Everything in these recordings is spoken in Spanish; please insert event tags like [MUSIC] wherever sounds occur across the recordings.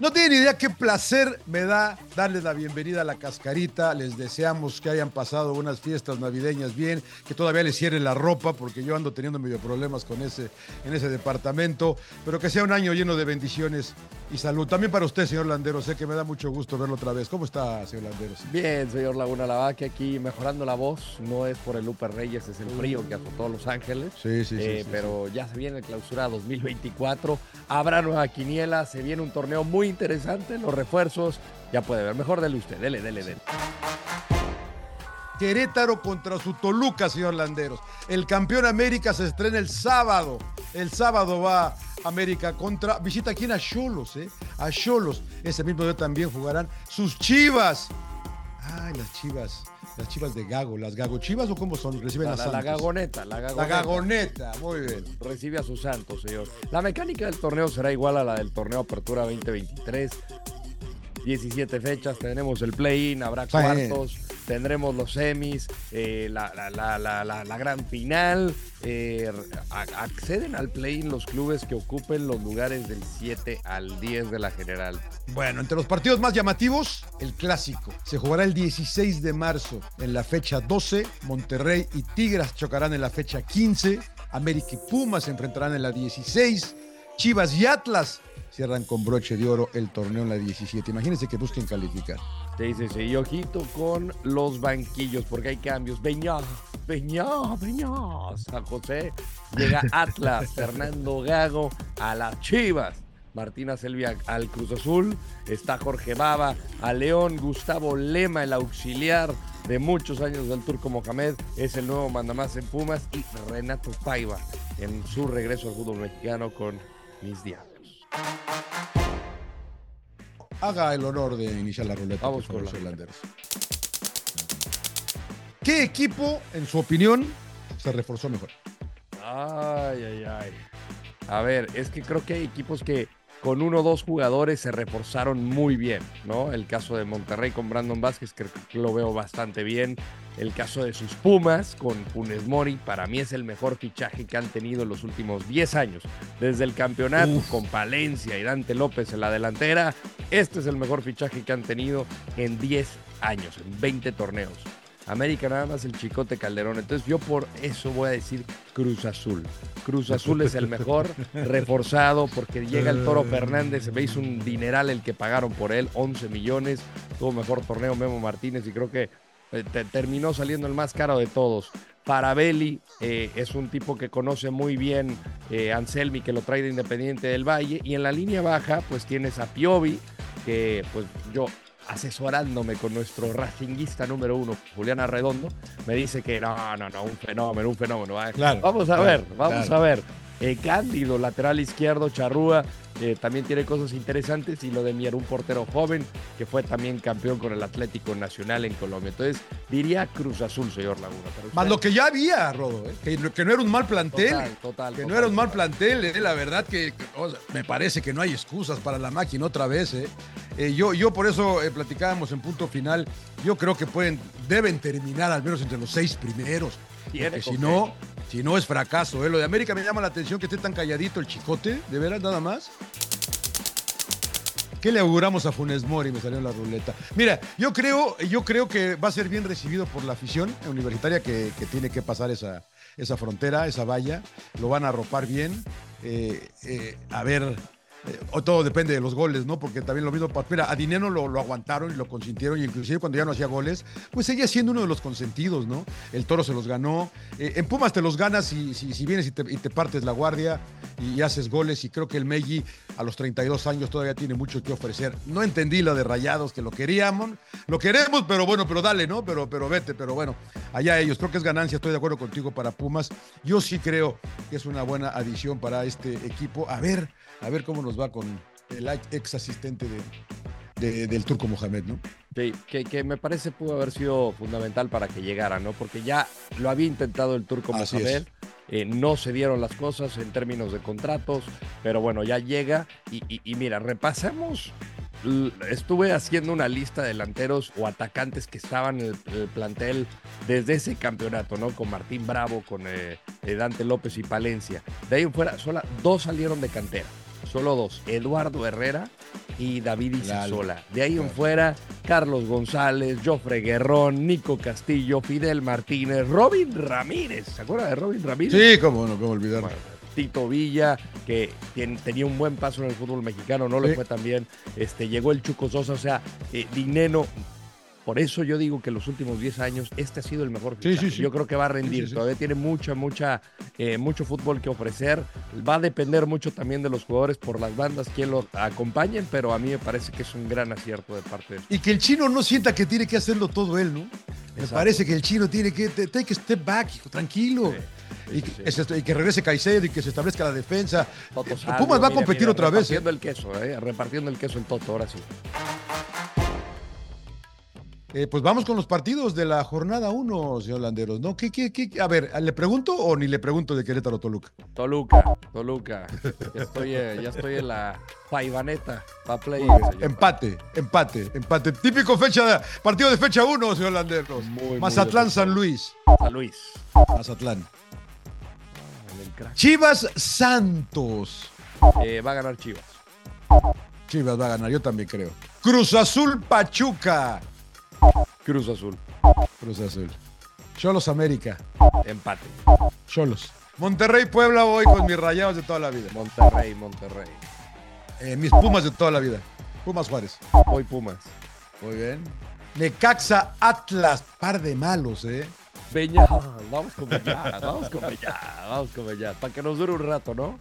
No tienen idea qué placer me da darles la bienvenida a la cascarita. Les deseamos que hayan pasado unas fiestas navideñas bien, que todavía les cierren la ropa, porque yo ando teniendo medio problemas con ese, en ese departamento, pero que sea un año lleno de bendiciones y salud. También para usted, señor Landero, sé que me da mucho gusto verlo otra vez. ¿Cómo está, señor Landeros? Bien, señor Laguna, la verdad que aquí mejorando la voz, no es por el Lupe Reyes, es el frío que azotó Los Ángeles. Sí, sí, sí, Eh, sí, pero ya se viene el clausura 2024, habrá nueva quiniela, se viene un torneo muy interesante, los refuerzos, ya puede ver, mejor dele usted, dele, dele, dele. Querétaro contra su Toluca, señor Landeros. El campeón América se estrena el sábado. El sábado va América contra. Visita aquí a Cholos, ¿eh? A Cholos. Ese mismo día también jugarán sus chivas. Ay, las chivas. Las chivas de Gago. ¿Las Gago Chivas o cómo son? Reciben La, a la- la Santos. gagoneta, la La gagoneta. Gagoneta. Muy bien. Recibe a sus santos, señor. La mecánica del torneo será igual a la del torneo Apertura 2023. 17 fechas, tendremos el play-in, habrá Sí. Tendremos los semis, eh, la, la- la- la- gran final. eh, acceden al play-in los clubes que ocupen los lugares del 7 al 10 de la general. Bueno, entre los partidos más llamativos, el clásico. Se jugará el 16 de marzo en la fecha 12. Monterrey y Tigres chocarán en la fecha 15. América y Pumas se enfrentarán en la 16. Chivas y Atlas cierran con broche de oro el torneo en la 17. Imagínense que busquen calificar. Sí, sí, sí. Y ojito con los banquillos, porque hay cambios. Beñá, Beñá, Beñá. San José llega [LAUGHS] Atlas, Fernando Gago a las Chivas. Martina Selvia al Cruz Azul, está Jorge Baba, a León, Gustavo Lema, el auxiliar de muchos años del Turco Mohamed, es el nuevo mandamás en Pumas, y Renato Paiva en su regreso al fútbol mexicano con mis diablos. Haga el honor de iniciar la ruleta. Vamos con la señor Landeros. ¿Qué equipo, en su opinión, se reforzó mejor? Ay, ay, ay. A ver, es que creo que hay equipos que con uno o dos jugadores se reforzaron muy bien, ¿no? El caso de Monterrey con Brandon Vázquez, que lo veo bastante bien. El caso de sus Pumas con Funes Mori, para mí es el mejor fichaje que han tenido en los últimos 10 años. Desde el campeonato con Palencia y Dante López en la delantera, este es el mejor fichaje que han tenido en 10 años, en 20 torneos. América nada más el Chicote Calderón. Entonces yo por eso voy a decir Cruz Azul. Cruz [LAUGHS] Azul es el mejor reforzado porque llega el Toro Fernández, se me hizo un dineral el que pagaron por él, 11 millones, tuvo mejor torneo Memo Martínez y creo que eh, te- terminó saliendo el más caro de todos. Parabelli eh, es un tipo que conoce muy bien eh, Anselmi, que lo trae de Independiente del Valle. Y en la línea baja, pues tienes a Piovi, que pues yo asesorándome con nuestro racinguista número uno, Julián Arredondo, me dice que no, no, no, un fenómeno, un fenómeno. Claro, vamos a claro, ver, vamos claro. a ver. Eh, Cándido, lateral izquierdo, Charrúa, eh, también tiene cosas interesantes. Y lo de Mier, un portero joven que fue también campeón con el Atlético Nacional en Colombia. Entonces, diría Cruz Azul, señor Laguna. Más lo que ya había, Rodo, ¿eh? que, no- que no era un mal plantel. Total, total, que no era un mal total. plantel, ¿eh? la verdad que que, o sea, me parece que no hay excusas para la máquina otra vez. ¿Eh? Yo, yo por eso eh, platicábamos en punto final, yo creo que pueden, deben terminar al menos entre los seis primeros. Porque si no, si no es fracaso. ¿eh? Lo de América me llama la atención que esté tan calladito el chicote, de veras nada más. ¿Qué le auguramos a Funes Mori? Me salió en la ruleta. Mira, yo creo, yo creo que va a ser bien recibido por la afición universitaria que, que tiene que pasar esa, esa frontera, esa valla. Lo van a arropar bien. Eh, eh, a ver, eh, todo depende de los goles, ¿no? Porque también lo mismo, pa- mira, a Dineno lo, lo aguantaron y lo consintieron, y inclusive cuando ya no hacía goles, pues seguía siendo uno de los consentidos, ¿no? El Toro se los ganó. Eh, en Pumas te los ganas si, si, vienes te, y te partes la guardia. Y haces goles y creo que el Meji a los 32 años todavía tiene mucho que ofrecer. No entendí lo de Rayados, que lo queríamos, lo queremos, pero bueno, pero dale, ¿no? Pero, pero vete, pero bueno, allá ellos. Creo que es ganancia, estoy de acuerdo contigo para Pumas. Yo sí creo que es una buena adición para este equipo. A ver, a ver cómo nos va con el ex asistente de, del Turco Mohamed, ¿no? Sí, que, me parece pudo haber sido fundamental para que llegara, ¿no? Porque ya lo había intentado el Turco Mohamed. Eh, no se dieron las cosas en términos de contratos, pero bueno, ya llega y, mira, repasemos. Estuve haciendo una lista de delanteros o atacantes que estaban en el, plantel desde ese campeonato, ¿no? Con Martín Bravo, con eh, eh, Dante López y Palencia. De ahí en fuera, solo dos salieron de cantera solo dos, Eduardo Herrera y David Isasola. De ahí en fuera, Carlos González, Jofre Guerrón, Nico Castillo, Fidel Martínez, Robin Ramírez. ¿Se acuerda de Robin Ramírez? Sí, cómo no, cómo olvidar. Tito Villa, que tenía un buen paso en el fútbol mexicano, no le fue tan bien. Este, llegó el Chuco Sosa, o sea, eh, Dineno por eso yo digo que los últimos 10 años este ha sido el mejor. Sí, sí, yo creo que va a rendir. Todavía tiene mucha, mucha, eh, mucho fútbol que ofrecer. Va a depender mucho también de los jugadores por las bandas quien lo acompañen, pero a mí me parece que es un gran acierto de parte de él. Y que el chino no sienta que tiene que hacerlo todo él, ¿no? Me parece que el chino tiene que take a step back, tranquilo. y, que, regrese Caicedo y que se establezca la defensa. Pumas va a competir otra vez. ¿eh? Repartiendo el queso, ¿eh? repartiendo el queso en Toto, ahora sí. Eh, pues vamos con los partidos de la jornada 1, señor Landeros, ¿no? ¿Qué, qué, qué? A ver, ¿le pregunto o ni le pregunto de Querétaro Toluca? Toluca, Toluca. Ya estoy, eh, ya estoy en la paivaneta para play. Empate, empate, empate. Típico fecha, partido de fecha 1, señor Landeros. Mazatlán, San Luis. San Luis. Mazatlán. Chivas Santos. Eh, va a ganar Chivas. Chivas va a ganar, yo también creo. Cruz Azul Pachuca. Cruz Azul. Cruz Azul. Cholos América. Empate. Cholos. Monterrey Puebla voy con mis rayados de toda la vida. Monterrey, Monterrey. Eh, mis Pumas de toda la vida. Pumas Juárez. Voy Pumas. Muy bien. Necaxa Atlas. Par de malos, ¿eh? Peña, vamos con Peña, vamos con Peña, vamos con Peña. Para que nos dure un rato, ¿no?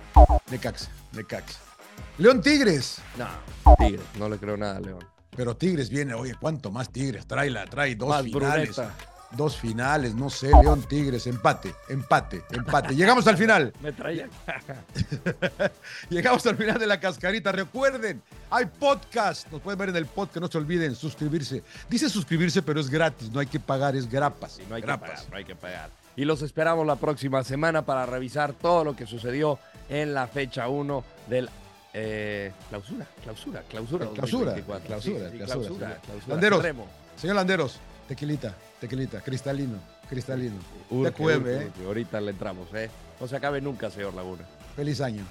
Necaxa, Necaxa. León Tigres. No, Tigres, no le creo nada a León. Pero Tigres viene, oye, ¿cuánto más Tigres? Trae, la, trae dos finales. Dos finales, no sé, León Tigres, empate, empate, empate. Llegamos al final. [LAUGHS] Me traían. [LAUGHS] Llegamos al final de la cascarita. Recuerden, hay podcast. Nos pueden ver en el podcast. No se olviden suscribirse. Dice suscribirse, pero es gratis. No hay que pagar, es grapas. no hay que pagar, no hay que pagar. Y los esperamos la próxima semana para revisar todo lo que sucedió en la fecha 1 del eh, clausura, clausura, clausura. Clausura, clausura, clausura, Landeros, señor Landeros, tequilita, tequilita, cristalino, cristalino. Urge, ¿eh? Ahorita le entramos, ¿eh? No se acabe nunca, señor Laguna. Feliz año.